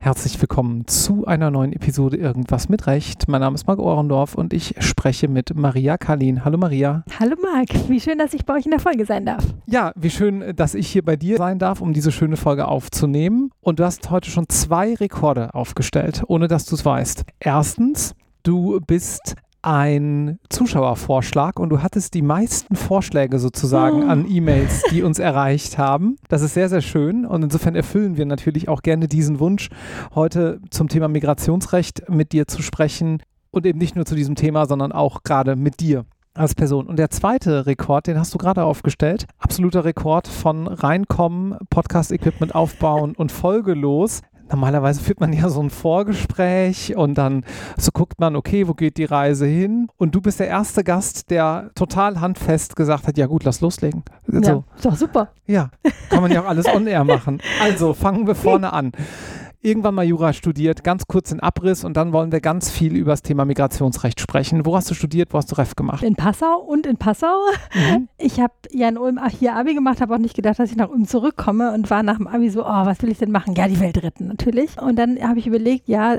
Herzlich willkommen zu einer neuen Episode Irgendwas mit Recht. Mein Name ist Marc Ohrendorf und ich spreche mit Maria Kalin. Hallo Maria. Hallo Marc, wie schön, dass ich bei euch in der Folge sein darf. Ja, wie schön, dass ich hier bei dir sein darf, um diese schöne Folge aufzunehmen. Und du hast heute schon zwei Rekorde aufgestellt, ohne dass du es weißt. Erstens, du bist ein Zuschauervorschlag und du hattest die meisten Vorschläge sozusagen oh. an E-Mails, die uns erreicht haben. Das ist sehr, sehr schön und insofern erfüllen wir natürlich auch gerne diesen Wunsch, heute zum Thema Migrationsrecht mit dir zu sprechen und eben nicht nur zu diesem Thema, sondern auch gerade mit dir als Person. Und der zweite Rekord, den hast du gerade aufgestellt. Absoluter Rekord von Reinkommen, Podcast-Equipment aufbauen und folgelos normalerweise führt man ja so ein Vorgespräch und dann so guckt man, okay, wo geht die Reise hin? Und du bist der erste Gast, der total handfest gesagt hat, ja gut, lass loslegen. So. Ja, ist doch super. Ja, kann man ja auch alles on-air machen. Also fangen wir vorne an irgendwann mal Jura studiert, ganz kurz in Abriss und dann wollen wir ganz viel über das Thema Migrationsrecht sprechen. Wo hast du studiert, wo hast du Ref gemacht? In Passau und in Passau. Mhm. Ich habe ja in Ulm hier Abi gemacht, habe auch nicht gedacht, dass ich nach Ulm zurückkomme und war nach dem Abi so, oh, was will ich denn machen? Ja, die Welt retten natürlich. Und dann habe ich überlegt, ja,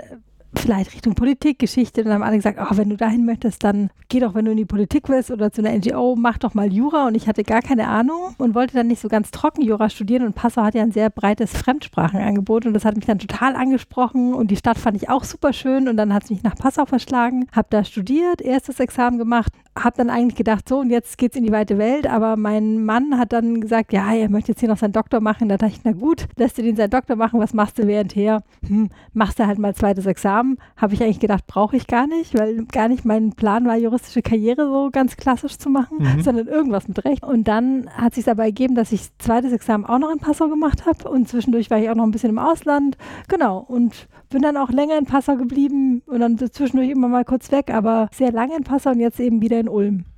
vielleicht Richtung Politik, Geschichte. Und dann haben alle gesagt, oh, wenn du dahin möchtest, dann geh doch, wenn du in die Politik willst oder zu einer NGO, mach doch mal Jura. Und ich hatte gar keine Ahnung und wollte dann nicht so ganz trocken Jura studieren. Und Passau hat ja ein sehr breites Fremdsprachenangebot und das hat mich dann total angesprochen. Und die Stadt fand ich auch super schön. Und dann hat es mich nach Passau verschlagen, habe da studiert, erstes Examen gemacht, habe dann eigentlich gedacht, so und jetzt geht's in die weite Welt. Aber mein Mann hat dann gesagt, ja, er möchte jetzt hier noch seinen Doktor machen. Da dachte ich, na gut, lässt du den seinen Doktor machen, was machst du währendher? Hm, machst du halt mal zweites Examen habe ich eigentlich gedacht, brauche ich gar nicht, weil gar nicht mein Plan war, juristische Karriere so ganz klassisch zu machen, mhm. sondern irgendwas mit Recht. Und dann hat sich dabei ergeben, dass ich zweites Examen auch noch in Passau gemacht habe und zwischendurch war ich auch noch ein bisschen im Ausland. Genau. Und bin dann auch länger in Passau geblieben und dann zwischendurch immer mal kurz weg, aber sehr lange in Passau und jetzt eben wieder in Ulm.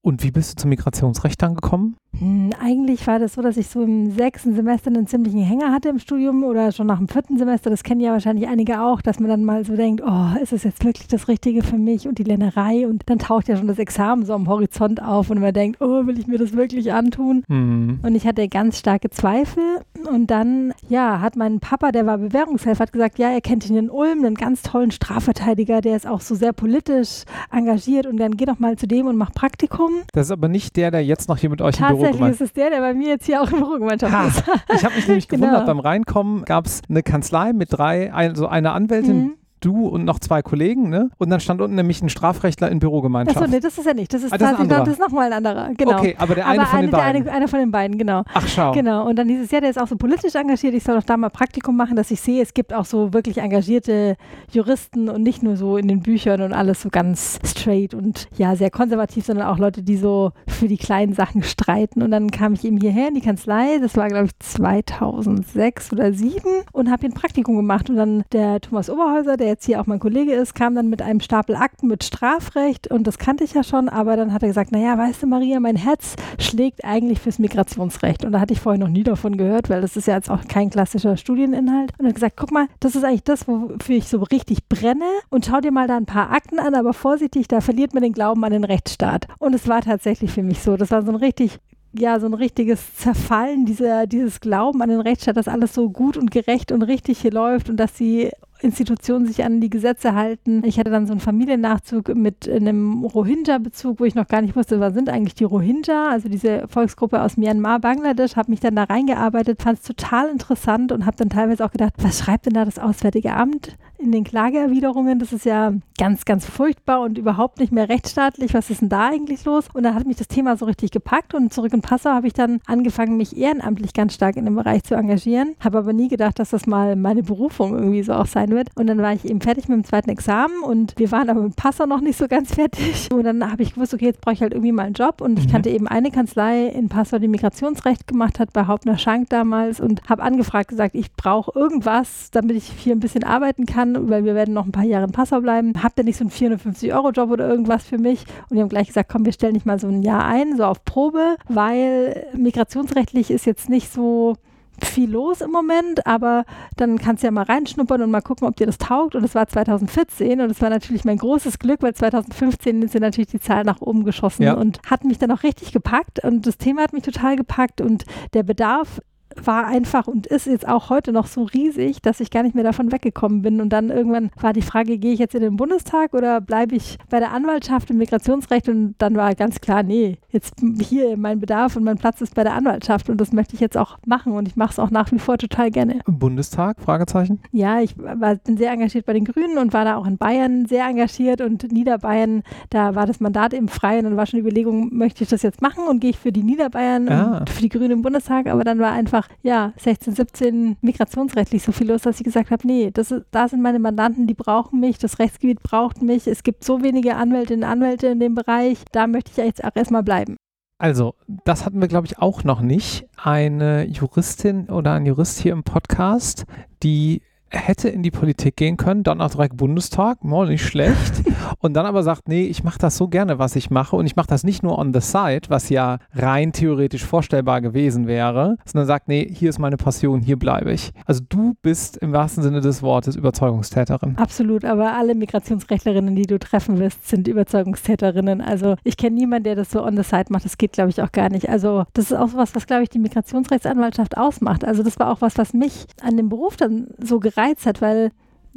Und wie bist du zum Migrationsrecht dann gekommen? Hm, eigentlich war das so, dass ich so im sechsten Semester einen ziemlichen Hänger hatte im Studium oder schon nach dem vierten Semester. Das kennen ja wahrscheinlich einige auch, dass man dann mal so denkt, oh, ist es jetzt wirklich das Richtige für mich und die Lernerei? Und dann taucht ja schon das Examen so am Horizont auf und man denkt, oh, will ich mir das wirklich antun? Mhm. Und ich hatte ganz starke Zweifel. Und dann, ja, hat mein Papa, der war Bewährungshelfer, hat gesagt, ja, er kennt ihn in Ulm, einen ganz tollen Strafverteidiger, der ist auch so sehr politisch engagiert und dann geh doch mal zu dem und mach Praktikum. Das ist aber nicht der, der jetzt noch hier mit euch im Büro Tatsächlich ist es der, der bei mir jetzt hier auch im Bürogemeinschaft ist. Ich habe mich nämlich genau. gewundert, beim Reinkommen gab es eine Kanzlei mit drei, also eine Anwältin, mhm du und noch zwei Kollegen, ne? Und dann stand unten nämlich ein Strafrechtler in Bürogemeinschaft. Achso, nee, das ist ja nicht. Das ist, ah, das, ist, das ist nochmal ein anderer. Genau. Okay, aber der eine aber von eine, den beiden. Eine, einer von den beiden, genau. Ach, schau. Genau. Und dann hieß es ja, der ist auch so politisch engagiert. Ich soll doch da mal Praktikum machen, dass ich sehe, es gibt auch so wirklich engagierte Juristen und nicht nur so in den Büchern und alles so ganz straight und ja, sehr konservativ, sondern auch Leute, die so für die kleinen Sachen streiten. Und dann kam ich eben hierher in die Kanzlei. Das war, glaube ich, 2006 oder 2007 und habe hier ein Praktikum gemacht. Und dann der Thomas Oberhäuser, der jetzt hier auch mein Kollege ist, kam dann mit einem Stapel Akten mit Strafrecht und das kannte ich ja schon, aber dann hat er gesagt, naja, weißt du Maria, mein Herz schlägt eigentlich fürs Migrationsrecht. Und da hatte ich vorher noch nie davon gehört, weil das ist ja jetzt auch kein klassischer Studieninhalt. Und er hat gesagt, guck mal, das ist eigentlich das, wofür ich so richtig brenne. Und schau dir mal da ein paar Akten an, aber vorsichtig, da verliert man den Glauben an den Rechtsstaat. Und es war tatsächlich für mich so, das war so ein richtig ja, so ein richtiges Zerfallen dieser, dieses Glauben an den Rechtsstaat, dass alles so gut und gerecht und richtig hier läuft und dass sie Institutionen sich an die Gesetze halten. Ich hatte dann so einen Familiennachzug mit einem Rohingya-Bezug, wo ich noch gar nicht wusste, was sind eigentlich die Rohingya, also diese Volksgruppe aus Myanmar, Bangladesch, habe mich dann da reingearbeitet, fand es total interessant und habe dann teilweise auch gedacht, was schreibt denn da das Auswärtige Amt? In den Klageerwiderungen. Das ist ja ganz, ganz furchtbar und überhaupt nicht mehr rechtsstaatlich. Was ist denn da eigentlich los? Und dann hat mich das Thema so richtig gepackt und zurück in Passau habe ich dann angefangen, mich ehrenamtlich ganz stark in dem Bereich zu engagieren. Habe aber nie gedacht, dass das mal meine Berufung irgendwie so auch sein wird. Und dann war ich eben fertig mit dem zweiten Examen und wir waren aber mit Passau noch nicht so ganz fertig. Und dann habe ich gewusst, okay, jetzt brauche ich halt irgendwie mal einen Job. Und ich mhm. kannte eben eine Kanzlei in Passau, die Migrationsrecht gemacht hat, bei Hauptner Schank damals und habe angefragt, gesagt, ich brauche irgendwas, damit ich hier ein bisschen arbeiten kann kann, weil wir werden noch ein paar Jahre in Passau bleiben. Habt ihr nicht so einen 450-Euro-Job oder irgendwas für mich? Und die haben gleich gesagt, komm, wir stellen dich mal so ein Jahr ein, so auf Probe, weil migrationsrechtlich ist jetzt nicht so viel los im Moment, aber dann kannst du ja mal reinschnuppern und mal gucken, ob dir das taugt. Und es war 2014 und es war natürlich mein großes Glück, weil 2015 sind natürlich die Zahlen nach oben geschossen ja. und hat mich dann auch richtig gepackt und das Thema hat mich total gepackt und der Bedarf war einfach und ist jetzt auch heute noch so riesig, dass ich gar nicht mehr davon weggekommen bin. Und dann irgendwann war die Frage, gehe ich jetzt in den Bundestag oder bleibe ich bei der Anwaltschaft im Migrationsrecht? Und dann war ganz klar, nee, jetzt hier mein Bedarf und mein Platz ist bei der Anwaltschaft und das möchte ich jetzt auch machen und ich mache es auch nach wie vor total gerne. Bundestag? Fragezeichen? Ja, ich war, bin sehr engagiert bei den Grünen und war da auch in Bayern sehr engagiert und Niederbayern, da war das Mandat eben frei und dann war schon die Überlegung, möchte ich das jetzt machen und gehe ich für die Niederbayern ah. und für die Grünen im Bundestag, aber dann war einfach ja, 16, 17 migrationsrechtlich so viel los, dass ich gesagt habe, nee, das ist, da sind meine Mandanten, die brauchen mich, das Rechtsgebiet braucht mich, es gibt so wenige Anwältinnen und Anwälte in dem Bereich, da möchte ich jetzt auch erstmal bleiben. Also, das hatten wir, glaube ich, auch noch nicht. Eine Juristin oder ein Jurist hier im Podcast, die hätte in die Politik gehen können, dann auch direkt Bundestag, mal nicht schlecht. und dann aber sagt, nee, ich mache das so gerne, was ich mache. Und ich mache das nicht nur on the side, was ja rein theoretisch vorstellbar gewesen wäre, sondern sagt, nee, hier ist meine Passion, hier bleibe ich. Also du bist im wahrsten Sinne des Wortes Überzeugungstäterin. Absolut, aber alle Migrationsrechtlerinnen, die du treffen wirst, sind Überzeugungstäterinnen. Also ich kenne niemanden, der das so on the side macht. Das geht, glaube ich, auch gar nicht. Also das ist auch was, was, glaube ich, die Migrationsrechtsanwaltschaft ausmacht. Also das war auch was, was mich an dem Beruf dann so gereizt gereizt hat, weil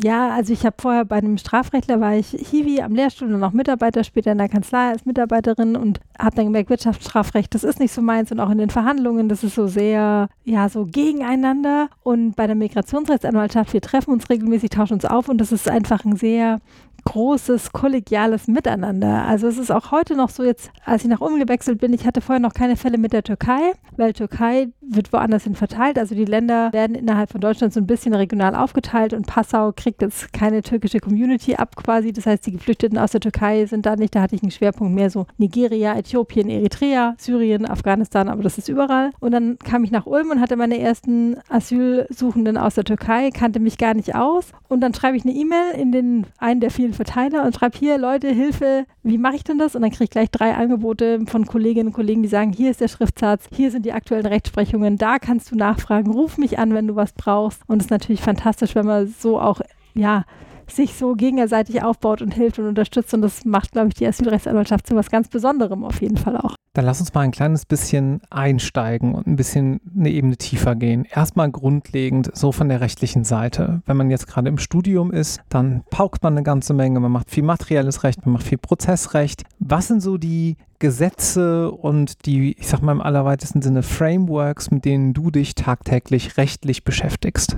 ja, also ich habe vorher bei einem Strafrechtler war ich Hiwi am Lehrstuhl und auch Mitarbeiter, später in der Kanzlei als Mitarbeiterin und habe dann gemerkt, Wirtschaftsstrafrecht, das ist nicht so meins und auch in den Verhandlungen, das ist so sehr, ja, so gegeneinander. Und bei der Migrationsrechtsanwaltschaft, wir treffen uns regelmäßig, tauschen uns auf und das ist einfach ein sehr großes kollegiales Miteinander. Also es ist auch heute noch so jetzt, als ich nach Ulm gewechselt bin, ich hatte vorher noch keine Fälle mit der Türkei, weil Türkei wird woanders hin verteilt. Also die Länder werden innerhalb von Deutschland so ein bisschen regional aufgeteilt und Passau kriegt jetzt keine türkische Community ab quasi. Das heißt, die Geflüchteten aus der Türkei sind da nicht. Da hatte ich einen Schwerpunkt mehr so Nigeria, Äthiopien, Eritrea, Syrien, Afghanistan, aber das ist überall. Und dann kam ich nach Ulm und hatte meine ersten Asylsuchenden aus der Türkei, kannte mich gar nicht aus. Und dann schreibe ich eine E-Mail in den einen der vielen Verteiler und schreibe hier, Leute, Hilfe, wie mache ich denn das? Und dann kriege ich gleich drei Angebote von Kolleginnen und Kollegen, die sagen, hier ist der Schriftsatz, hier sind die aktuellen Rechtsprechungen, da kannst du nachfragen, ruf mich an, wenn du was brauchst. Und es ist natürlich fantastisch, wenn man so auch, ja, sich so gegenseitig aufbaut und hilft und unterstützt. Und das macht, glaube ich, die Asylrechtsanwaltschaft zu was ganz Besonderem auf jeden Fall auch. Dann lass uns mal ein kleines bisschen einsteigen und ein bisschen eine Ebene tiefer gehen. Erstmal grundlegend so von der rechtlichen Seite. Wenn man jetzt gerade im Studium ist, dann paukt man eine ganze Menge, man macht viel materielles Recht, man macht viel Prozessrecht. Was sind so die Gesetze und die, ich sag mal im allerweitesten Sinne, Frameworks, mit denen du dich tagtäglich rechtlich beschäftigst?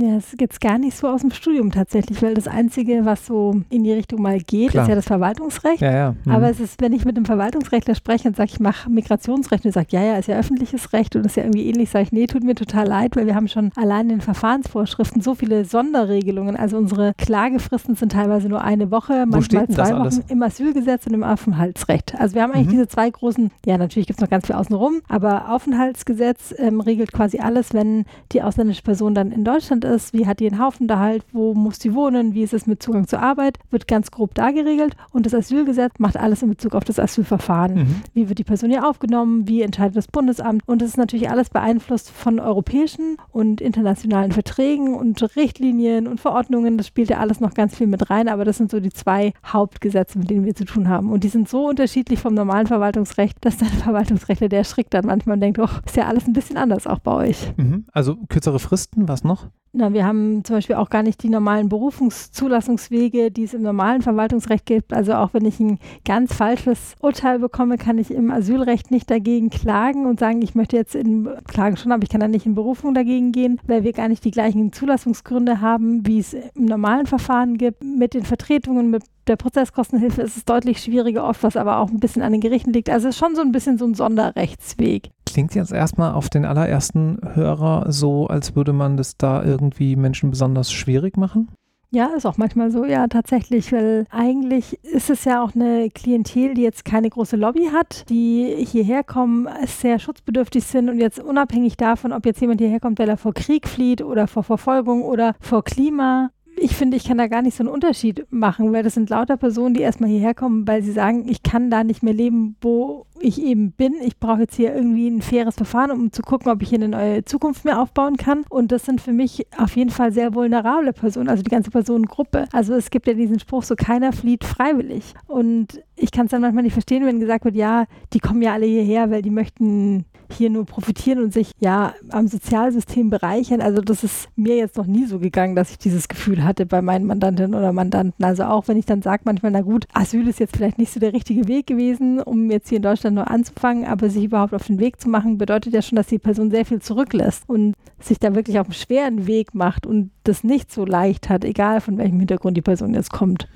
Ja, es geht gar nicht so aus dem Studium tatsächlich, weil das Einzige, was so in die Richtung mal geht, Klar. ist ja das Verwaltungsrecht. Ja, ja. Mhm. Aber es ist, wenn ich mit einem Verwaltungsrechtler spreche und sage, ich mache Migrationsrecht und er sagt, ja, ja, ist ja öffentliches Recht und ist ja irgendwie ähnlich, sage ich, nee, tut mir total leid, weil wir haben schon allein in den Verfahrensvorschriften so viele Sonderregelungen. Also unsere Klagefristen sind teilweise nur eine Woche, Wo manchmal zwei Wochen im Asylgesetz und im Aufenthaltsrecht. Also wir haben eigentlich mhm. diese zwei großen, ja, natürlich gibt es noch ganz viel außenrum, aber Aufenthaltsgesetz ähm, regelt quasi alles, wenn die ausländische Person dann in Deutschland ist, wie hat die einen Haufenunterhalt, wo muss sie wohnen, wie ist es mit Zugang zur Arbeit, wird ganz grob da geregelt. Und das Asylgesetz macht alles in Bezug auf das Asylverfahren. Mhm. Wie wird die Person hier aufgenommen, wie entscheidet das Bundesamt. Und das ist natürlich alles beeinflusst von europäischen und internationalen Verträgen und Richtlinien und Verordnungen. Das spielt ja alles noch ganz viel mit rein, aber das sind so die zwei Hauptgesetze, mit denen wir zu tun haben. Und die sind so unterschiedlich vom normalen Verwaltungsrecht, dass der Verwaltungsrechtler, der erschrickt dann manchmal und denkt, oh, ist ja alles ein bisschen anders auch bei euch. Mhm. Also kürzere Fristen, was noch? Na, wir haben zum Beispiel auch gar nicht die normalen Berufungszulassungswege, die es im normalen Verwaltungsrecht gibt. Also auch wenn ich ein ganz falsches Urteil bekomme, kann ich im Asylrecht nicht dagegen klagen und sagen, ich möchte jetzt in Klagen schon, aber ich kann dann nicht in Berufung dagegen gehen, weil wir gar nicht die gleichen Zulassungsgründe haben, wie es im normalen Verfahren gibt. Mit den Vertretungen, mit der Prozesskostenhilfe ist es deutlich schwieriger oft, was aber auch ein bisschen an den Gerichten liegt. Also es ist schon so ein bisschen so ein Sonderrechtsweg. Klingt jetzt erstmal auf den allerersten Hörer so, als würde man das da irgendwie Menschen besonders schwierig machen? Ja, ist auch manchmal so, ja, tatsächlich, weil eigentlich ist es ja auch eine Klientel, die jetzt keine große Lobby hat, die hierher kommen, sehr schutzbedürftig sind und jetzt unabhängig davon, ob jetzt jemand hierher kommt, weil er vor Krieg flieht oder vor Verfolgung oder vor Klima, ich finde, ich kann da gar nicht so einen Unterschied machen, weil das sind lauter Personen, die erstmal hierher kommen, weil sie sagen, ich kann da nicht mehr leben, wo ich eben bin. Ich brauche jetzt hier irgendwie ein faires Verfahren, um zu gucken, ob ich hier eine neue Zukunft mehr aufbauen kann. Und das sind für mich auf jeden Fall sehr vulnerable Personen, also die ganze Personengruppe. Also es gibt ja diesen Spruch, so keiner flieht freiwillig. Und ich kann es dann manchmal nicht verstehen, wenn gesagt wird, ja, die kommen ja alle hierher, weil die möchten hier nur profitieren und sich ja am Sozialsystem bereichern. Also das ist mir jetzt noch nie so gegangen, dass ich dieses Gefühl hatte bei meinen Mandantinnen oder Mandanten. Also auch wenn ich dann sage manchmal, na gut, Asyl ist jetzt vielleicht nicht so der richtige Weg gewesen, um jetzt hier in Deutschland nur anzufangen, aber sich überhaupt auf den Weg zu machen, bedeutet ja schon, dass die Person sehr viel zurücklässt und sich da wirklich auf einen schweren Weg macht und das nicht so leicht hat, egal von welchem Hintergrund die Person jetzt kommt.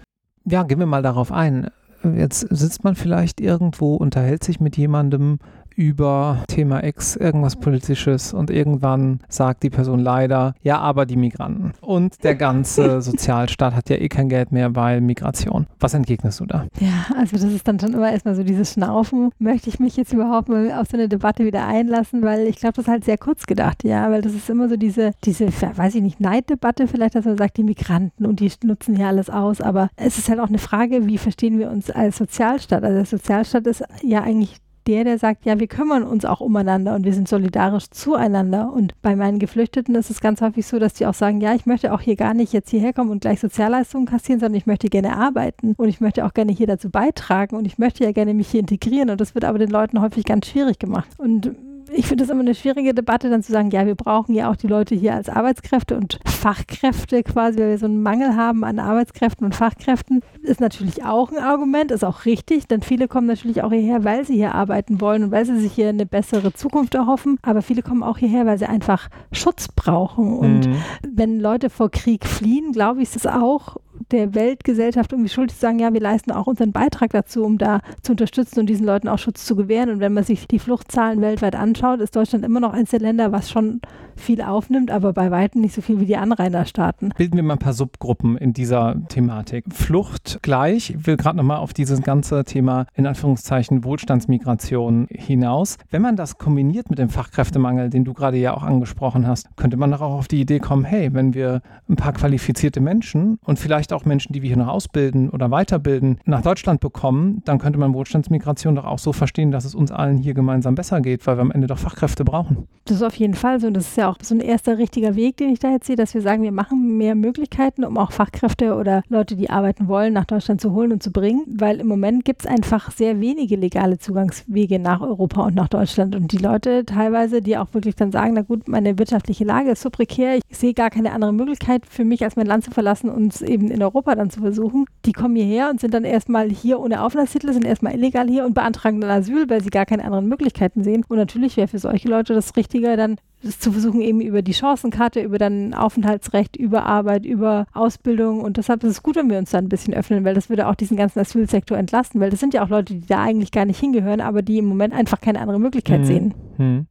Ja, gehen wir mal darauf ein. Jetzt sitzt man vielleicht irgendwo, unterhält sich mit jemandem, über Thema X irgendwas Politisches und irgendwann sagt die Person leider, ja, aber die Migranten. Und der ganze Sozialstaat hat ja eh kein Geld mehr, weil Migration. Was entgegnest du da? Ja, also das ist dann schon immer erstmal so dieses Schnaufen. Möchte ich mich jetzt überhaupt mal auf so eine Debatte wieder einlassen, weil ich glaube, das ist halt sehr kurz gedacht, ja, weil das ist immer so diese, diese, weiß ich nicht, Neiddebatte vielleicht, dass man sagt, die Migranten und die nutzen hier alles aus, aber es ist halt auch eine Frage, wie verstehen wir uns als Sozialstaat? Also der Sozialstaat ist ja eigentlich der, der sagt, ja, wir kümmern uns auch umeinander und wir sind solidarisch zueinander. Und bei meinen Geflüchteten ist es ganz häufig so, dass die auch sagen, ja, ich möchte auch hier gar nicht jetzt hierher kommen und gleich Sozialleistungen kassieren, sondern ich möchte gerne arbeiten und ich möchte auch gerne hier dazu beitragen und ich möchte ja gerne mich hier integrieren. Und das wird aber den Leuten häufig ganz schwierig gemacht. Und ich finde das immer eine schwierige Debatte, dann zu sagen, ja, wir brauchen ja auch die Leute hier als Arbeitskräfte und Fachkräfte quasi, weil wir so einen Mangel haben an Arbeitskräften und Fachkräften, ist natürlich auch ein Argument, ist auch richtig, denn viele kommen natürlich auch hierher, weil sie hier arbeiten wollen und weil sie sich hier eine bessere Zukunft erhoffen, aber viele kommen auch hierher, weil sie einfach Schutz brauchen. Und mhm. wenn Leute vor Krieg fliehen, glaube ich, ist es auch der Weltgesellschaft irgendwie schuldig zu sagen, ja, wir leisten auch unseren Beitrag dazu, um da zu unterstützen und diesen Leuten auch Schutz zu gewähren. Und wenn man sich die Fluchtzahlen weltweit anschaut, ist Deutschland immer noch eines der Länder, was schon viel aufnimmt, aber bei weitem nicht so viel wie die Anrainerstaaten. Bilden wir mal ein paar Subgruppen in dieser Thematik. Flucht gleich, ich will gerade nochmal auf dieses ganze Thema in Anführungszeichen Wohlstandsmigration hinaus. Wenn man das kombiniert mit dem Fachkräftemangel, den du gerade ja auch angesprochen hast, könnte man doch auch auf die Idee kommen, hey, wenn wir ein paar qualifizierte Menschen und vielleicht auch Menschen, die wir hier noch ausbilden oder weiterbilden, nach Deutschland bekommen, dann könnte man Wohlstandsmigration doch auch so verstehen, dass es uns allen hier gemeinsam besser geht, weil wir am Ende doch Fachkräfte brauchen. Das ist auf jeden Fall so und das ist ja auch so ein erster richtiger Weg, den ich da jetzt sehe, dass wir sagen, wir machen mehr Möglichkeiten, um auch Fachkräfte oder Leute, die arbeiten wollen, nach Deutschland zu holen und zu bringen, weil im Moment gibt es einfach sehr wenige legale Zugangswege nach Europa und nach Deutschland. Und die Leute teilweise, die auch wirklich dann sagen, na gut, meine wirtschaftliche Lage ist so prekär, ich sehe gar keine andere Möglichkeit für mich, als mein Land zu verlassen und es eben in Europa dann zu versuchen, die kommen hierher und sind dann erstmal hier ohne Aufenthaltstitel, sind erstmal illegal hier und beantragen dann Asyl, weil sie gar keine anderen Möglichkeiten sehen. Und natürlich wäre für solche Leute das Richtige dann das zu versuchen, eben über die Chancenkarte, über dann Aufenthaltsrecht, über Arbeit, über Ausbildung. Und deshalb ist es gut, wenn wir uns da ein bisschen öffnen, weil das würde auch diesen ganzen Asylsektor entlasten, weil das sind ja auch Leute, die da eigentlich gar nicht hingehören, aber die im Moment einfach keine andere Möglichkeit mhm. sehen. Mhm.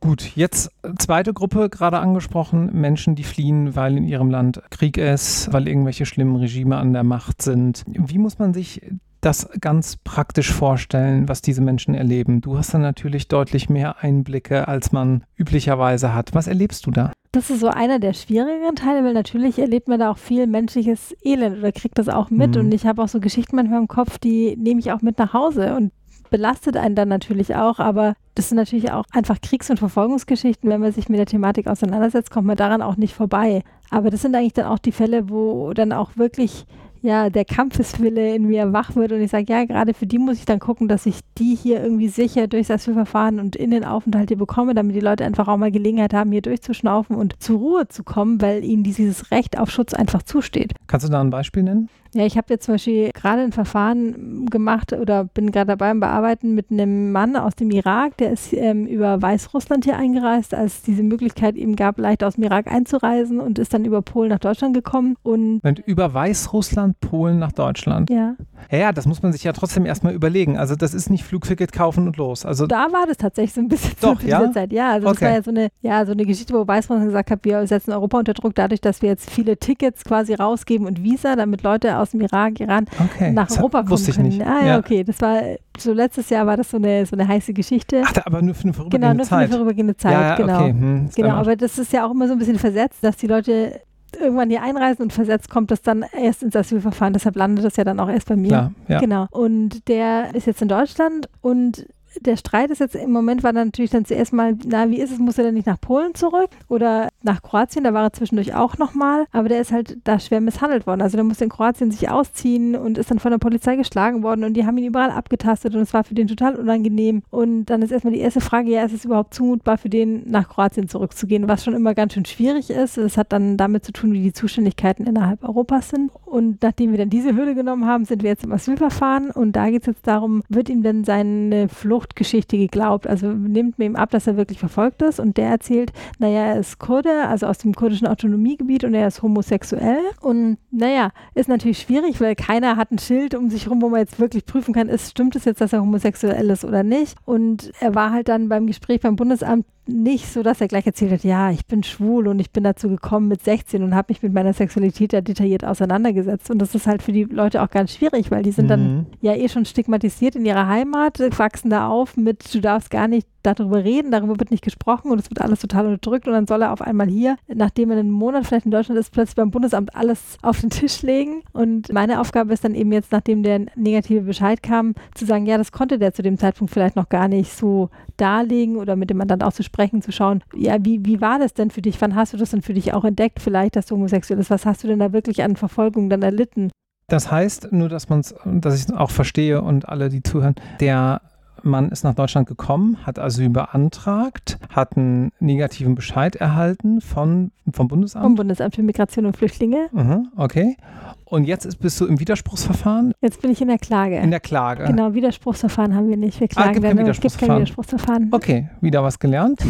Gut, jetzt zweite Gruppe gerade angesprochen, Menschen, die fliehen, weil in ihrem Land Krieg ist, weil irgendwelche schlimmen Regime an der Macht sind. Wie muss man sich das ganz praktisch vorstellen, was diese Menschen erleben? Du hast dann natürlich deutlich mehr Einblicke, als man üblicherweise hat. Was erlebst du da? Das ist so einer der schwierigeren Teile, weil natürlich erlebt man da auch viel menschliches Elend oder kriegt das auch mit. Mhm. Und ich habe auch so Geschichten manchmal im Kopf, die nehme ich auch mit nach Hause und belastet einen dann natürlich auch, aber das sind natürlich auch einfach Kriegs- und Verfolgungsgeschichten. Wenn man sich mit der Thematik auseinandersetzt, kommt man daran auch nicht vorbei. Aber das sind eigentlich dann auch die Fälle, wo dann auch wirklich ja, der Kampfeswille in mir wach wird und ich sage, ja, gerade für die muss ich dann gucken, dass ich die hier irgendwie sicher durch das Asylverfahren und in den Aufenthalt hier bekomme, damit die Leute einfach auch mal Gelegenheit haben, hier durchzuschnaufen und zur Ruhe zu kommen, weil ihnen dieses Recht auf Schutz einfach zusteht. Kannst du da ein Beispiel nennen? Ja, ich habe jetzt zum Beispiel gerade ein Verfahren gemacht oder bin gerade dabei im Bearbeiten mit einem Mann aus dem Irak, der ist ähm, über Weißrussland hier eingereist, als es diese Möglichkeit eben gab, leicht aus dem Irak einzureisen und ist dann über Polen nach Deutschland gekommen. Und, und über Weißrussland, Polen nach Deutschland? Ja. Ja, ja, das muss man sich ja trotzdem erstmal überlegen. Also das ist nicht Flugticket kaufen und los. Also da war das tatsächlich so ein bisschen Doch, zu ja? dieser Zeit. Ja, also okay. das war ja so eine, ja so eine Geschichte, wo Weißrussland gesagt hat, wir setzen Europa unter Druck dadurch, dass wir jetzt viele Tickets quasi rausgeben und Visa, damit Leute aus dem Irak, Iran okay. nach das Europa kommen wusste ich können. Nicht. Ah, ja, ja, okay. Das war so letztes Jahr war das so eine, so eine heiße Geschichte. Ach, aber nur für eine vorübergehende Zeit. Genau, nur für eine vorübergehende Zeit, ja, genau. Okay. Hm, genau, aber das ist ja auch immer so ein bisschen versetzt, dass die Leute irgendwann hier einreisen und versetzt kommt das dann erst ins Asylverfahren. Deshalb landet das ja dann auch erst bei mir. Klar, ja. Genau. Und der ist jetzt in Deutschland und der Streit ist jetzt im Moment war dann natürlich dann zuerst mal, na, wie ist es, muss er denn nicht nach Polen zurück oder nach Kroatien? Da war er zwischendurch auch nochmal, aber der ist halt da schwer misshandelt worden. Also der musste in Kroatien sich ausziehen und ist dann von der Polizei geschlagen worden und die haben ihn überall abgetastet und es war für den total unangenehm. Und dann ist erstmal die erste Frage, ja, ist es überhaupt zumutbar für den, nach Kroatien zurückzugehen, was schon immer ganz schön schwierig ist. Das hat dann damit zu tun, wie die Zuständigkeiten innerhalb Europas sind. Und nachdem wir dann diese Hürde genommen haben, sind wir jetzt im Asylverfahren und da geht es jetzt darum, wird ihm denn seine Flucht Fluchtgeschichte geglaubt. Also nimmt mir ihm ab, dass er wirklich verfolgt ist. Und der erzählt, naja, er ist Kurde, also aus dem kurdischen Autonomiegebiet und er ist homosexuell. Und naja, ist natürlich schwierig, weil keiner hat ein Schild um sich herum, wo man jetzt wirklich prüfen kann, ist, stimmt es jetzt, dass er homosexuell ist oder nicht. Und er war halt dann beim Gespräch beim Bundesamt nicht so, dass er gleich erzählt hat, ja, ich bin schwul und ich bin dazu gekommen mit 16 und habe mich mit meiner Sexualität ja detailliert auseinandergesetzt. Und das ist halt für die Leute auch ganz schwierig, weil die sind mhm. dann ja eh schon stigmatisiert in ihrer Heimat, wachsen da auf mit, du darfst gar nicht darüber reden, darüber wird nicht gesprochen und es wird alles total unterdrückt und dann soll er auf einmal hier, nachdem er einen Monat vielleicht in Deutschland ist, plötzlich beim Bundesamt alles auf den Tisch legen. Und meine Aufgabe ist dann eben jetzt, nachdem der negative Bescheid kam, zu sagen, ja, das konnte der zu dem Zeitpunkt vielleicht noch gar nicht so darlegen oder mit dem Mandant auch zu sprechen, zu schauen, ja, wie, wie war das denn für dich? Wann hast du das denn für dich auch entdeckt, vielleicht, dass du homosexuell bist? Was hast du denn da wirklich an Verfolgung dann erlitten? Das heißt, nur dass man es, dass ich es auch verstehe und alle, die zuhören, der Mann ist nach Deutschland gekommen, hat Asyl beantragt, hat einen negativen Bescheid erhalten von, vom Bundesamt. Vom Bundesamt für Migration und Flüchtlinge. Mhm, okay. Und jetzt ist, bist du im Widerspruchsverfahren? Jetzt bin ich in der Klage. In der Klage. Genau, Widerspruchsverfahren haben wir nicht. Wir ah, klagen ah, gibt kein Widerspruchsverfahren. Es gibt kein Widerspruchsverfahren. Okay, wieder was gelernt.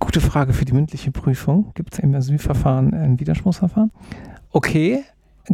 Gute Frage für die mündliche Prüfung. Gibt es im Asylverfahren ein Widerspruchsverfahren? Okay,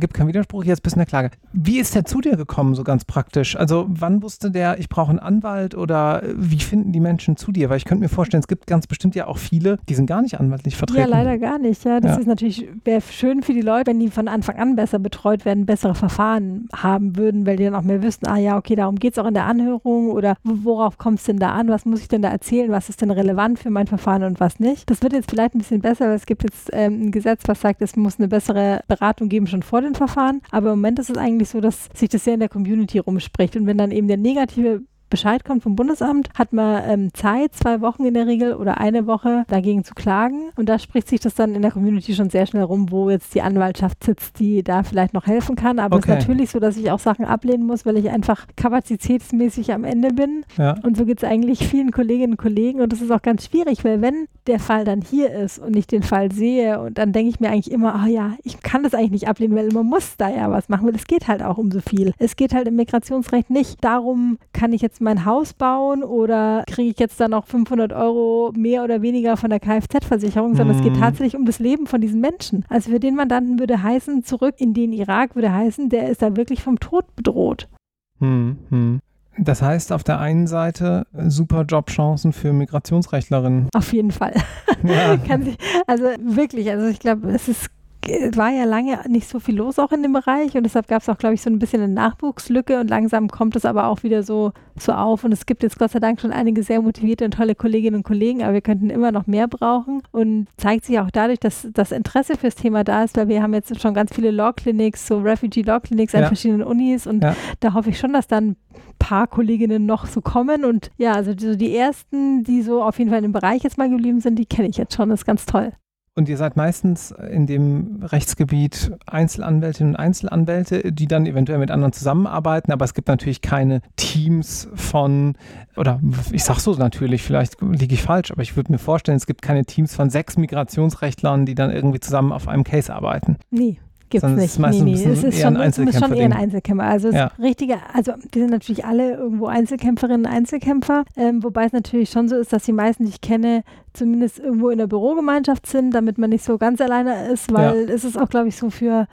gibt keinen Widerspruch, jetzt bist du in der Klage. Wie ist der zu dir gekommen, so ganz praktisch? Also wann wusste der, ich brauche einen Anwalt oder wie finden die Menschen zu dir? Weil ich könnte mir vorstellen, es gibt ganz bestimmt ja auch viele, die sind gar nicht anwaltlich vertreten. Ja, leider gar nicht. Ja, das ja. ist natürlich, wäre schön für die Leute, wenn die von Anfang an besser betreut werden, bessere Verfahren haben würden, weil die dann auch mehr wüssten, ah ja, okay, darum geht es auch in der Anhörung oder worauf kommt es denn da an? Was muss ich denn da erzählen? Was ist denn relevant für mein Verfahren und was nicht? Das wird jetzt vielleicht ein bisschen besser, weil es gibt jetzt ähm, ein Gesetz, was sagt, es muss eine bessere Beratung geben schon vor den Verfahren. Aber im Moment ist es eigentlich so, dass sich das sehr in der Community rumspricht. Und wenn dann eben der negative Bescheid kommt vom Bundesamt, hat man ähm, Zeit, zwei Wochen in der Regel oder eine Woche dagegen zu klagen. Und da spricht sich das dann in der Community schon sehr schnell rum, wo jetzt die Anwaltschaft sitzt, die da vielleicht noch helfen kann. Aber es okay. ist natürlich so, dass ich auch Sachen ablehnen muss, weil ich einfach kapazitätsmäßig am Ende bin. Ja. Und so geht es eigentlich vielen Kolleginnen und Kollegen. Und das ist auch ganz schwierig, weil wenn der Fall dann hier ist und ich den Fall sehe und dann denke ich mir eigentlich immer, ah oh ja, ich kann das eigentlich nicht ablehnen, weil man muss da ja was machen, weil es geht halt auch um so viel. Es geht halt im Migrationsrecht nicht darum, kann ich jetzt mein Haus bauen oder kriege ich jetzt dann noch 500 Euro mehr oder weniger von der Kfz-Versicherung, sondern mhm. es geht mhm. tatsächlich um das Leben von diesen Menschen. Also für den Mandanten würde heißen, zurück in den Irak würde heißen, der ist da wirklich vom Tod bedroht. Mhm. Das heißt auf der einen Seite super Jobchancen für Migrationsrechtlerinnen. Auf jeden Fall. Ja. also wirklich, also ich glaube, es ist war ja lange nicht so viel los auch in dem Bereich und deshalb gab es auch, glaube ich, so ein bisschen eine Nachwuchslücke und langsam kommt es aber auch wieder so, so auf und es gibt jetzt Gott sei Dank schon einige sehr motivierte und tolle Kolleginnen und Kollegen, aber wir könnten immer noch mehr brauchen und zeigt sich auch dadurch, dass das Interesse fürs Thema da ist, weil wir haben jetzt schon ganz viele Law Clinics, so Refugee Law Clinics an ja. verschiedenen Unis und ja. da hoffe ich schon, dass dann ein paar Kolleginnen noch so kommen und ja, also so die ersten, die so auf jeden Fall in dem Bereich jetzt mal geblieben sind, die kenne ich jetzt schon, das ist ganz toll. Und ihr seid meistens in dem Rechtsgebiet Einzelanwältinnen und Einzelanwälte, die dann eventuell mit anderen zusammenarbeiten, aber es gibt natürlich keine Teams von, oder ich sag so natürlich, vielleicht liege ich falsch, aber ich würde mir vorstellen, es gibt keine Teams von sechs Migrationsrechtlern, die dann irgendwie zusammen auf einem Case arbeiten. Nee. Gibt es nicht. Nee, nee. Es ist schon, es ist schon eher ein Einzelkämpfer. Also ja. richtige, also die sind natürlich alle irgendwo Einzelkämpferinnen, Einzelkämpfer, ähm, wobei es natürlich schon so ist, dass die meisten, die ich kenne, zumindest irgendwo in der Bürogemeinschaft sind, damit man nicht so ganz alleine ist, weil ja. es ist auch, glaube ich, so für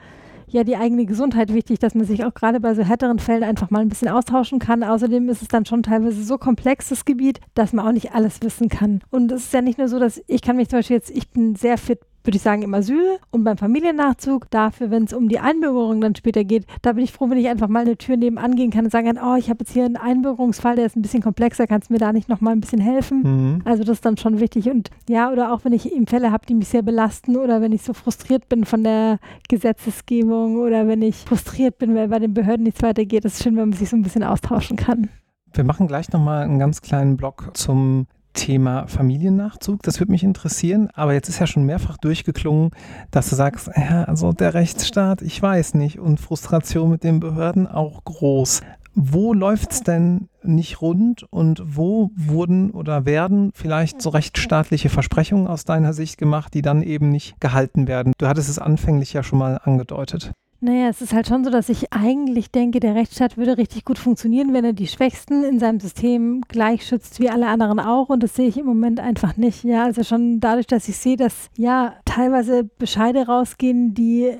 ja die eigene Gesundheit wichtig, dass man sich auch gerade bei so härteren Fällen einfach mal ein bisschen austauschen kann. Außerdem ist es dann schon teilweise so komplex, das Gebiet, dass man auch nicht alles wissen kann. Und es ist ja nicht nur so, dass ich kann mich zum Beispiel jetzt, ich bin sehr fit würde ich sagen, im Asyl und beim Familiennachzug. Dafür, wenn es um die Einbürgerung dann später geht, da bin ich froh, wenn ich einfach mal eine Tür nebenan gehen kann und sagen kann, oh, ich habe jetzt hier einen Einbürgerungsfall, der ist ein bisschen komplexer, kannst du mir da nicht nochmal ein bisschen helfen? Mhm. Also das ist dann schon wichtig. Und ja, oder auch wenn ich eben Fälle habe, die mich sehr belasten oder wenn ich so frustriert bin von der Gesetzesgebung oder wenn ich frustriert bin, weil bei den Behörden nichts weitergeht, das ist schön, wenn man sich so ein bisschen austauschen kann. Wir machen gleich nochmal einen ganz kleinen Block zum Thema Familiennachzug. Das würde mich interessieren. Aber jetzt ist ja schon mehrfach durchgeklungen, dass du sagst, ja, also der Rechtsstaat, ich weiß nicht. Und Frustration mit den Behörden auch groß. Wo läuft es denn nicht rund und wo wurden oder werden vielleicht so rechtsstaatliche Versprechungen aus deiner Sicht gemacht, die dann eben nicht gehalten werden? Du hattest es anfänglich ja schon mal angedeutet. Naja, es ist halt schon so, dass ich eigentlich denke, der Rechtsstaat würde richtig gut funktionieren, wenn er die Schwächsten in seinem System gleich schützt wie alle anderen auch. Und das sehe ich im Moment einfach nicht. Ja, also schon dadurch, dass ich sehe, dass ja teilweise Bescheide rausgehen, die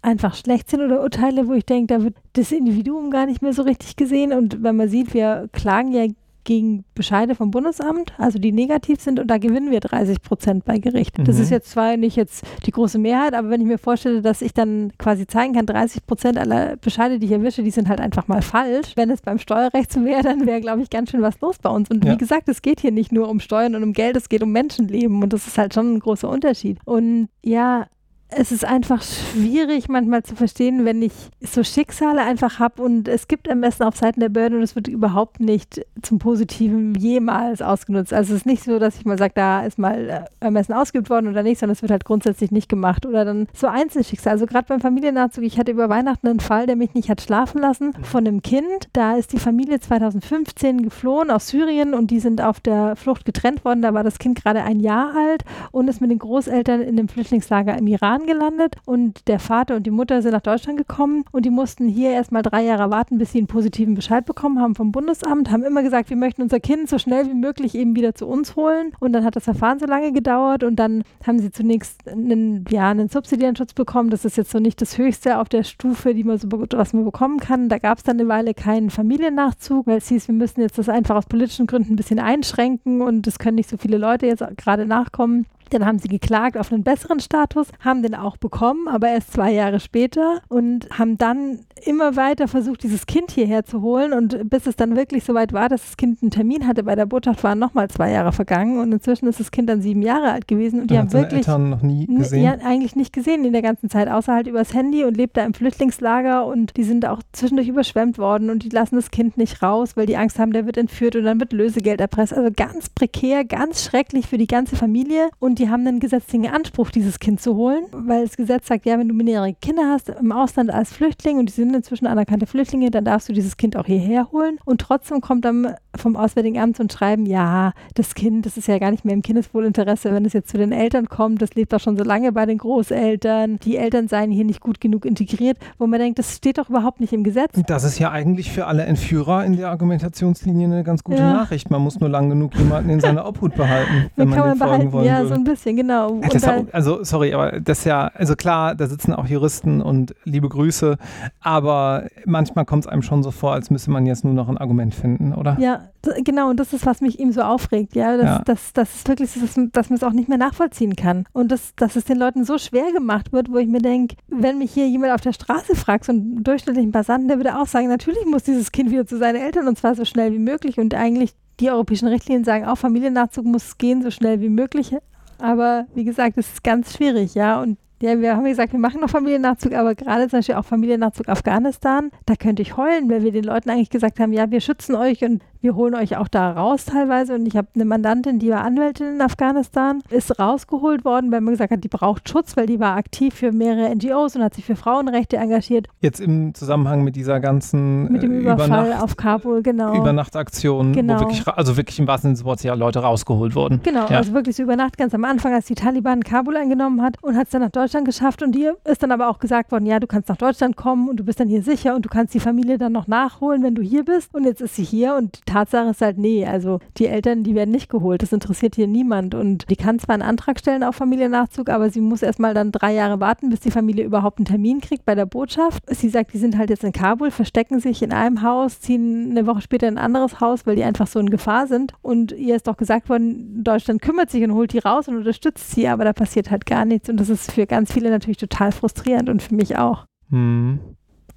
einfach schlecht sind oder Urteile, wo ich denke, da wird das Individuum gar nicht mehr so richtig gesehen. Und wenn man sieht, wir klagen ja gegen Bescheide vom Bundesamt, also die negativ sind und da gewinnen wir 30 Prozent bei Gericht. Mhm. Das ist jetzt zwar nicht jetzt die große Mehrheit, aber wenn ich mir vorstelle, dass ich dann quasi zeigen kann, 30 Prozent aller Bescheide, die ich erwische, die sind halt einfach mal falsch. Wenn es beim Steuerrecht so wäre, dann wäre, glaube ich, ganz schön was los bei uns. Und ja. wie gesagt, es geht hier nicht nur um Steuern und um Geld, es geht um Menschenleben und das ist halt schon ein großer Unterschied. Und ja, es ist einfach schwierig manchmal zu verstehen, wenn ich so Schicksale einfach habe und es gibt Ermessen auf Seiten der Behörden und es wird überhaupt nicht zum Positiven jemals ausgenutzt. Also es ist nicht so, dass ich mal sage, da ist mal äh, Ermessen ausgeübt worden oder nicht, sondern es wird halt grundsätzlich nicht gemacht. Oder dann so Einzelschicksale. Also gerade beim Familiennachzug, ich hatte über Weihnachten einen Fall, der mich nicht hat schlafen lassen, von einem Kind. Da ist die Familie 2015 geflohen aus Syrien und die sind auf der Flucht getrennt worden. Da war das Kind gerade ein Jahr alt und ist mit den Großeltern in dem Flüchtlingslager im Iran Iran gelandet und der Vater und die Mutter sind nach Deutschland gekommen und die mussten hier erstmal drei Jahre warten, bis sie einen positiven Bescheid bekommen haben vom Bundesamt, haben immer gesagt, wir möchten unser Kind so schnell wie möglich eben wieder zu uns holen und dann hat das Verfahren so lange gedauert und dann haben sie zunächst einen, ja, einen subsidiären Schutz bekommen. Das ist jetzt so nicht das Höchste auf der Stufe, die man so, was man bekommen kann. Da gab es dann eine Weile keinen Familiennachzug, weil es hieß, wir müssen jetzt das einfach aus politischen Gründen ein bisschen einschränken und es können nicht so viele Leute jetzt gerade nachkommen. Dann haben sie geklagt auf einen besseren Status, haben den auch bekommen, aber erst zwei Jahre später und haben dann immer weiter versucht, dieses Kind hierher zu holen. Und bis es dann wirklich soweit war, dass das Kind einen Termin hatte bei der Botschaft, waren nochmal zwei Jahre vergangen. Und inzwischen ist das Kind dann sieben Jahre alt gewesen. Und die haben wirklich. Eltern noch nie gesehen? Ja, eigentlich nicht gesehen in der ganzen Zeit, außer halt übers Handy und lebt da im Flüchtlingslager. Und die sind auch zwischendurch überschwemmt worden und die lassen das Kind nicht raus, weil die Angst haben, der wird entführt und dann wird Lösegeld erpresst. Also ganz prekär, ganz schrecklich für die ganze Familie. Und die haben einen gesetzlichen Anspruch, dieses Kind zu holen, weil das Gesetz sagt, ja, wenn du minderjährige Kinder hast im Ausland als Flüchtling und die sind inzwischen anerkannte Flüchtlinge, dann darfst du dieses Kind auch hierher holen. Und trotzdem kommt dann vom Auswärtigen Amt ein Schreiben, ja, das Kind, das ist ja gar nicht mehr im Kindeswohlinteresse, wenn es jetzt zu den Eltern kommt, das lebt doch schon so lange bei den Großeltern, die Eltern seien hier nicht gut genug integriert, wo man denkt, das steht doch überhaupt nicht im Gesetz. Das ist ja eigentlich für alle Entführer in der Argumentationslinie eine ganz gute ja. Nachricht. Man muss nur lang genug jemanden in seiner Obhut behalten, wenn man, kann man behalten, wollen Ja, würde. so ein bisschen, genau. Auch, also, sorry, aber das ist ja, also klar, da sitzen auch Juristen und liebe Grüße, aber manchmal kommt es einem schon so vor, als müsste man jetzt nur noch ein Argument finden, oder? Ja, genau, und das ist, was mich ihm so aufregt, ja, dass, ja. dass, dass es wirklich so ist, dass man es auch nicht mehr nachvollziehen kann. Und dass, dass es den Leuten so schwer gemacht wird, wo ich mir denke, wenn mich hier jemand auf der Straße fragt, so einen durchschnittlichen Passanten, der würde auch sagen, natürlich muss dieses Kind wieder zu seinen Eltern und zwar so schnell wie möglich. Und eigentlich die europäischen Richtlinien sagen auch, Familiennachzug muss gehen so schnell wie möglich. Aber wie gesagt, es ist ganz schwierig, ja. Und ja, wir haben gesagt, wir machen noch Familiennachzug, aber gerade zum Beispiel auch Familiennachzug Afghanistan, da könnte ich heulen, weil wir den Leuten eigentlich gesagt haben, ja, wir schützen euch und wir holen euch auch da raus teilweise. Und ich habe eine Mandantin, die war Anwältin in Afghanistan, ist rausgeholt worden, weil man gesagt hat, die braucht Schutz, weil die war aktiv für mehrere NGOs und hat sich für Frauenrechte engagiert. Jetzt im Zusammenhang mit dieser ganzen mit dem äh, Überfall Übernacht, auf Kabul, genau. Übernachtaktion, genau. wo wirklich, also wirklich im wahrsten Sinne des Wortes ja Leute rausgeholt wurden. Genau, ja. also wirklich so über Nacht, ganz am Anfang, als die Taliban Kabul eingenommen hat und hat es dann nach Deutschland geschafft und dir ist dann aber auch gesagt worden, ja, du kannst nach Deutschland kommen und du bist dann hier sicher und du kannst die Familie dann noch nachholen, wenn du hier bist. Und jetzt ist sie hier und Tatsache ist halt, nee, also die Eltern, die werden nicht geholt. Das interessiert hier niemand. Und die kann zwar einen Antrag stellen auf Familiennachzug, aber sie muss erstmal dann drei Jahre warten, bis die Familie überhaupt einen Termin kriegt bei der Botschaft. Sie sagt, die sind halt jetzt in Kabul, verstecken sich in einem Haus, ziehen eine Woche später in ein anderes Haus, weil die einfach so in Gefahr sind. Und ihr ist doch gesagt worden, Deutschland kümmert sich und holt die raus und unterstützt sie, aber da passiert halt gar nichts. Und das ist für ganz viele natürlich total frustrierend und für mich auch. Hm.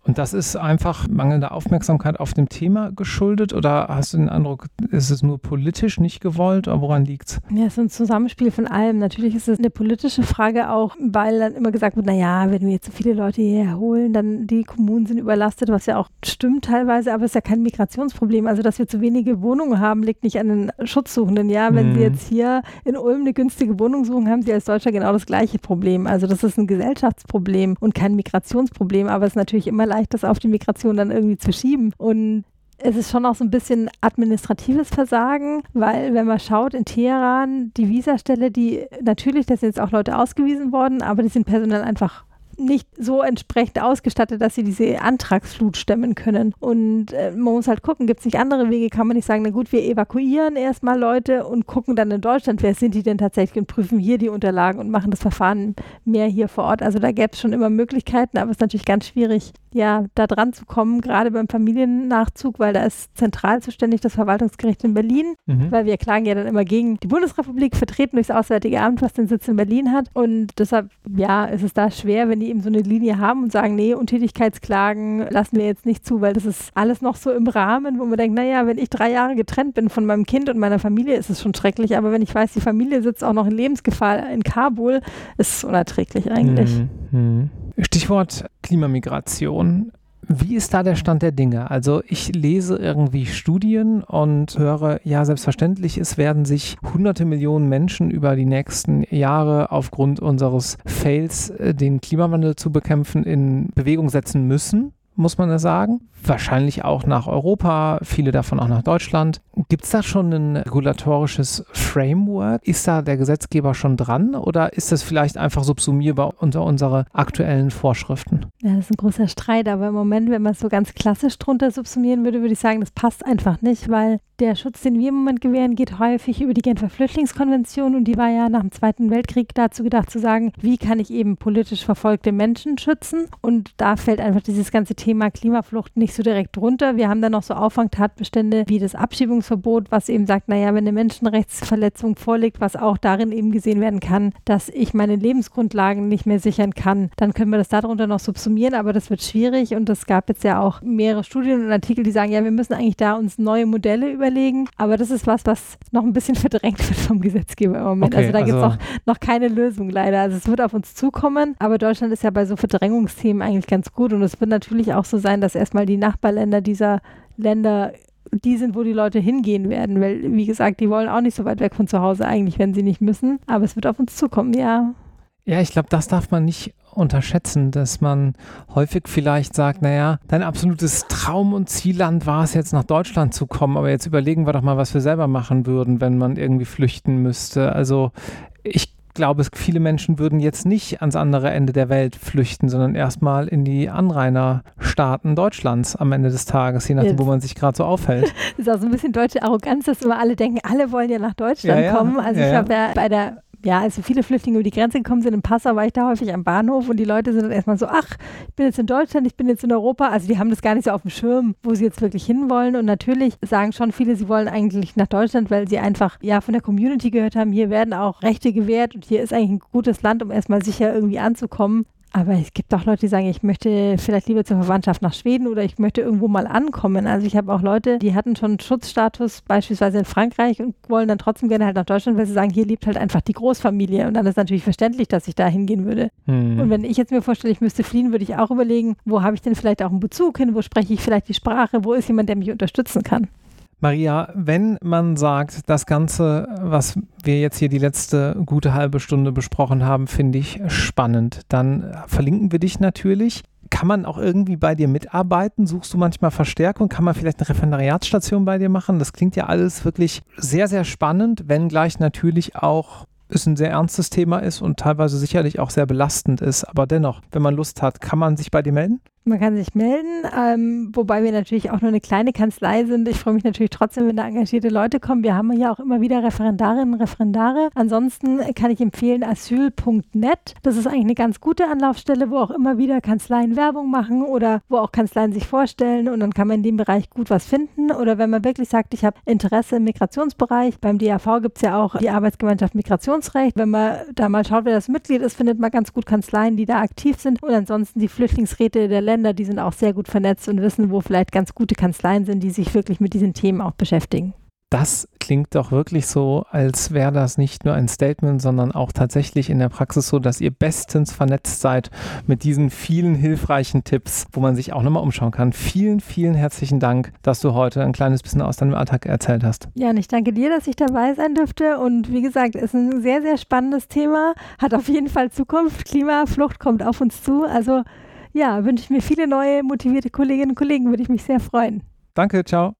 Und das ist einfach mangelnde Aufmerksamkeit auf dem Thema geschuldet oder hast du den Eindruck, ist es nur politisch nicht gewollt oder woran liegt es? Ja, es ist ein Zusammenspiel von allem. Natürlich ist es eine politische Frage auch, weil dann immer gesagt wird, naja, wenn wir jetzt so viele Leute hierher holen, dann die Kommunen sind überlastet, was ja auch stimmt teilweise, aber es ist ja kein Migrationsproblem. Also, dass wir zu wenige Wohnungen haben, liegt nicht an den Schutzsuchenden. Ja, wenn mhm. sie jetzt hier in Ulm eine günstige Wohnung suchen, haben sie als Deutscher genau das gleiche Problem. Also, das ist ein Gesellschaftsproblem und kein Migrationsproblem, aber es ist natürlich immer leicht, das auf die Migration dann irgendwie zu schieben. Und es ist schon auch so ein bisschen administratives Versagen, weil wenn man schaut in Teheran, die Visastelle, die natürlich, da sind jetzt auch Leute ausgewiesen worden, aber die sind personell einfach nicht so entsprechend ausgestattet, dass sie diese Antragsflut stemmen können. Und äh, man muss halt gucken, gibt es nicht andere Wege? Kann man nicht sagen, na gut, wir evakuieren erstmal Leute und gucken dann in Deutschland, wer sind die denn tatsächlich und prüfen hier die Unterlagen und machen das Verfahren mehr hier vor Ort. Also da gäbe es schon immer Möglichkeiten, aber es ist natürlich ganz schwierig, ja, da dran zu kommen, gerade beim Familiennachzug, weil da ist zentral zuständig das Verwaltungsgericht in Berlin, mhm. weil wir klagen ja dann immer gegen die Bundesrepublik, vertreten durchs Auswärtige Amt, was den Sitz in Berlin hat. Und deshalb, ja, ist es da schwer, wenn die eben so eine Linie haben und sagen, nee, Untätigkeitsklagen lassen wir jetzt nicht zu, weil das ist alles noch so im Rahmen, wo man denkt, naja, wenn ich drei Jahre getrennt bin von meinem Kind und meiner Familie, ist es schon schrecklich. Aber wenn ich weiß, die Familie sitzt auch noch in Lebensgefahr in Kabul, ist es unerträglich eigentlich. Mhm. Stichwort Klimamigration. Wie ist da der Stand der Dinge? Also ich lese irgendwie Studien und höre, ja, selbstverständlich, es werden sich hunderte Millionen Menschen über die nächsten Jahre aufgrund unseres Fails, äh, den Klimawandel zu bekämpfen, in Bewegung setzen müssen muss man ja sagen. Wahrscheinlich auch nach Europa, viele davon auch nach Deutschland. Gibt es da schon ein regulatorisches Framework? Ist da der Gesetzgeber schon dran oder ist das vielleicht einfach subsumierbar unter unsere aktuellen Vorschriften? Ja, das ist ein großer Streit, aber im Moment, wenn man es so ganz klassisch drunter subsumieren würde, würde ich sagen, das passt einfach nicht, weil der Schutz, den wir im Moment gewähren, geht häufig über die Genfer Flüchtlingskonvention und die war ja nach dem Zweiten Weltkrieg dazu gedacht zu sagen, wie kann ich eben politisch verfolgte Menschen schützen und da fällt einfach dieses ganze Thema Klimaflucht nicht so direkt drunter. Wir haben dann noch so Auffangtatbestände wie das Abschiebungsverbot, was eben sagt, naja, wenn eine Menschenrechtsverletzung vorliegt, was auch darin eben gesehen werden kann, dass ich meine Lebensgrundlagen nicht mehr sichern kann, dann können wir das darunter noch subsumieren, aber das wird schwierig und es gab jetzt ja auch mehrere Studien und Artikel, die sagen, ja, wir müssen eigentlich da uns neue Modelle über überlegen. Aber das ist was, was noch ein bisschen verdrängt wird vom Gesetzgeber im Moment. Okay, also da also gibt es noch, noch keine Lösung leider. Also es wird auf uns zukommen, aber Deutschland ist ja bei so Verdrängungsthemen eigentlich ganz gut. Und es wird natürlich auch so sein, dass erstmal die Nachbarländer dieser Länder die sind, wo die Leute hingehen werden, weil, wie gesagt, die wollen auch nicht so weit weg von zu Hause eigentlich, wenn sie nicht müssen. Aber es wird auf uns zukommen, ja. Ja, ich glaube, das darf man nicht unterschätzen, dass man häufig vielleicht sagt, naja, dein absolutes Traum- und Zielland war es jetzt nach Deutschland zu kommen, aber jetzt überlegen wir doch mal, was wir selber machen würden, wenn man irgendwie flüchten müsste. Also ich glaube, viele Menschen würden jetzt nicht ans andere Ende der Welt flüchten, sondern erstmal in die Anrainerstaaten Deutschlands am Ende des Tages, je nachdem, wo man sich gerade so aufhält. Das ist auch so ein bisschen deutsche Arroganz, dass immer alle denken, alle wollen ja nach Deutschland ja, ja. kommen. Also ja, ich habe ja bei der ja, also viele Flüchtlinge über die Grenze gekommen sind. In Passau war ich da häufig am Bahnhof und die Leute sind dann erstmal so, ach, ich bin jetzt in Deutschland, ich bin jetzt in Europa. Also die haben das gar nicht so auf dem Schirm, wo sie jetzt wirklich hinwollen. Und natürlich sagen schon viele, sie wollen eigentlich nach Deutschland, weil sie einfach ja von der Community gehört haben, hier werden auch Rechte gewährt und hier ist eigentlich ein gutes Land, um erstmal sicher irgendwie anzukommen. Aber es gibt auch Leute, die sagen, ich möchte vielleicht lieber zur Verwandtschaft nach Schweden oder ich möchte irgendwo mal ankommen. Also ich habe auch Leute, die hatten schon Schutzstatus beispielsweise in Frankreich und wollen dann trotzdem gerne halt nach Deutschland, weil sie sagen, hier lebt halt einfach die Großfamilie. Und dann ist natürlich verständlich, dass ich da hingehen würde. Hm. Und wenn ich jetzt mir vorstelle, ich müsste fliehen, würde ich auch überlegen, wo habe ich denn vielleicht auch einen Bezug hin, wo spreche ich vielleicht die Sprache, wo ist jemand, der mich unterstützen kann. Maria, wenn man sagt, das Ganze, was wir jetzt hier die letzte gute halbe Stunde besprochen haben, finde ich spannend, dann verlinken wir dich natürlich. Kann man auch irgendwie bei dir mitarbeiten? Suchst du manchmal Verstärkung? Kann man vielleicht eine Referendariatsstation bei dir machen? Das klingt ja alles wirklich sehr, sehr spannend, wenngleich natürlich auch es ein sehr ernstes Thema ist und teilweise sicherlich auch sehr belastend ist. Aber dennoch, wenn man Lust hat, kann man sich bei dir melden? Man kann sich melden, ähm, wobei wir natürlich auch nur eine kleine Kanzlei sind. Ich freue mich natürlich trotzdem, wenn da engagierte Leute kommen. Wir haben ja auch immer wieder Referendarinnen und Referendare. Ansonsten kann ich empfehlen asyl.net. Das ist eigentlich eine ganz gute Anlaufstelle, wo auch immer wieder Kanzleien Werbung machen oder wo auch Kanzleien sich vorstellen und dann kann man in dem Bereich gut was finden. Oder wenn man wirklich sagt, ich habe Interesse im Migrationsbereich, beim DAV gibt es ja auch die Arbeitsgemeinschaft Migrationsrecht. Wenn man da mal schaut, wer das Mitglied ist, findet man ganz gut Kanzleien, die da aktiv sind und ansonsten die Flüchtlingsräte der Länder, die sind auch sehr gut vernetzt und wissen, wo vielleicht ganz gute Kanzleien sind, die sich wirklich mit diesen Themen auch beschäftigen. Das klingt doch wirklich so, als wäre das nicht nur ein Statement, sondern auch tatsächlich in der Praxis so, dass ihr bestens vernetzt seid mit diesen vielen hilfreichen Tipps, wo man sich auch nochmal umschauen kann. Vielen, vielen herzlichen Dank, dass du heute ein kleines bisschen aus deinem Alltag erzählt hast. Ja, und ich danke dir, dass ich dabei sein durfte. Und wie gesagt, ist ein sehr, sehr spannendes Thema, hat auf jeden Fall Zukunft. Klimaflucht kommt auf uns zu. Also ja, wünsche ich mir viele neue motivierte Kolleginnen und Kollegen, würde ich mich sehr freuen. Danke, ciao.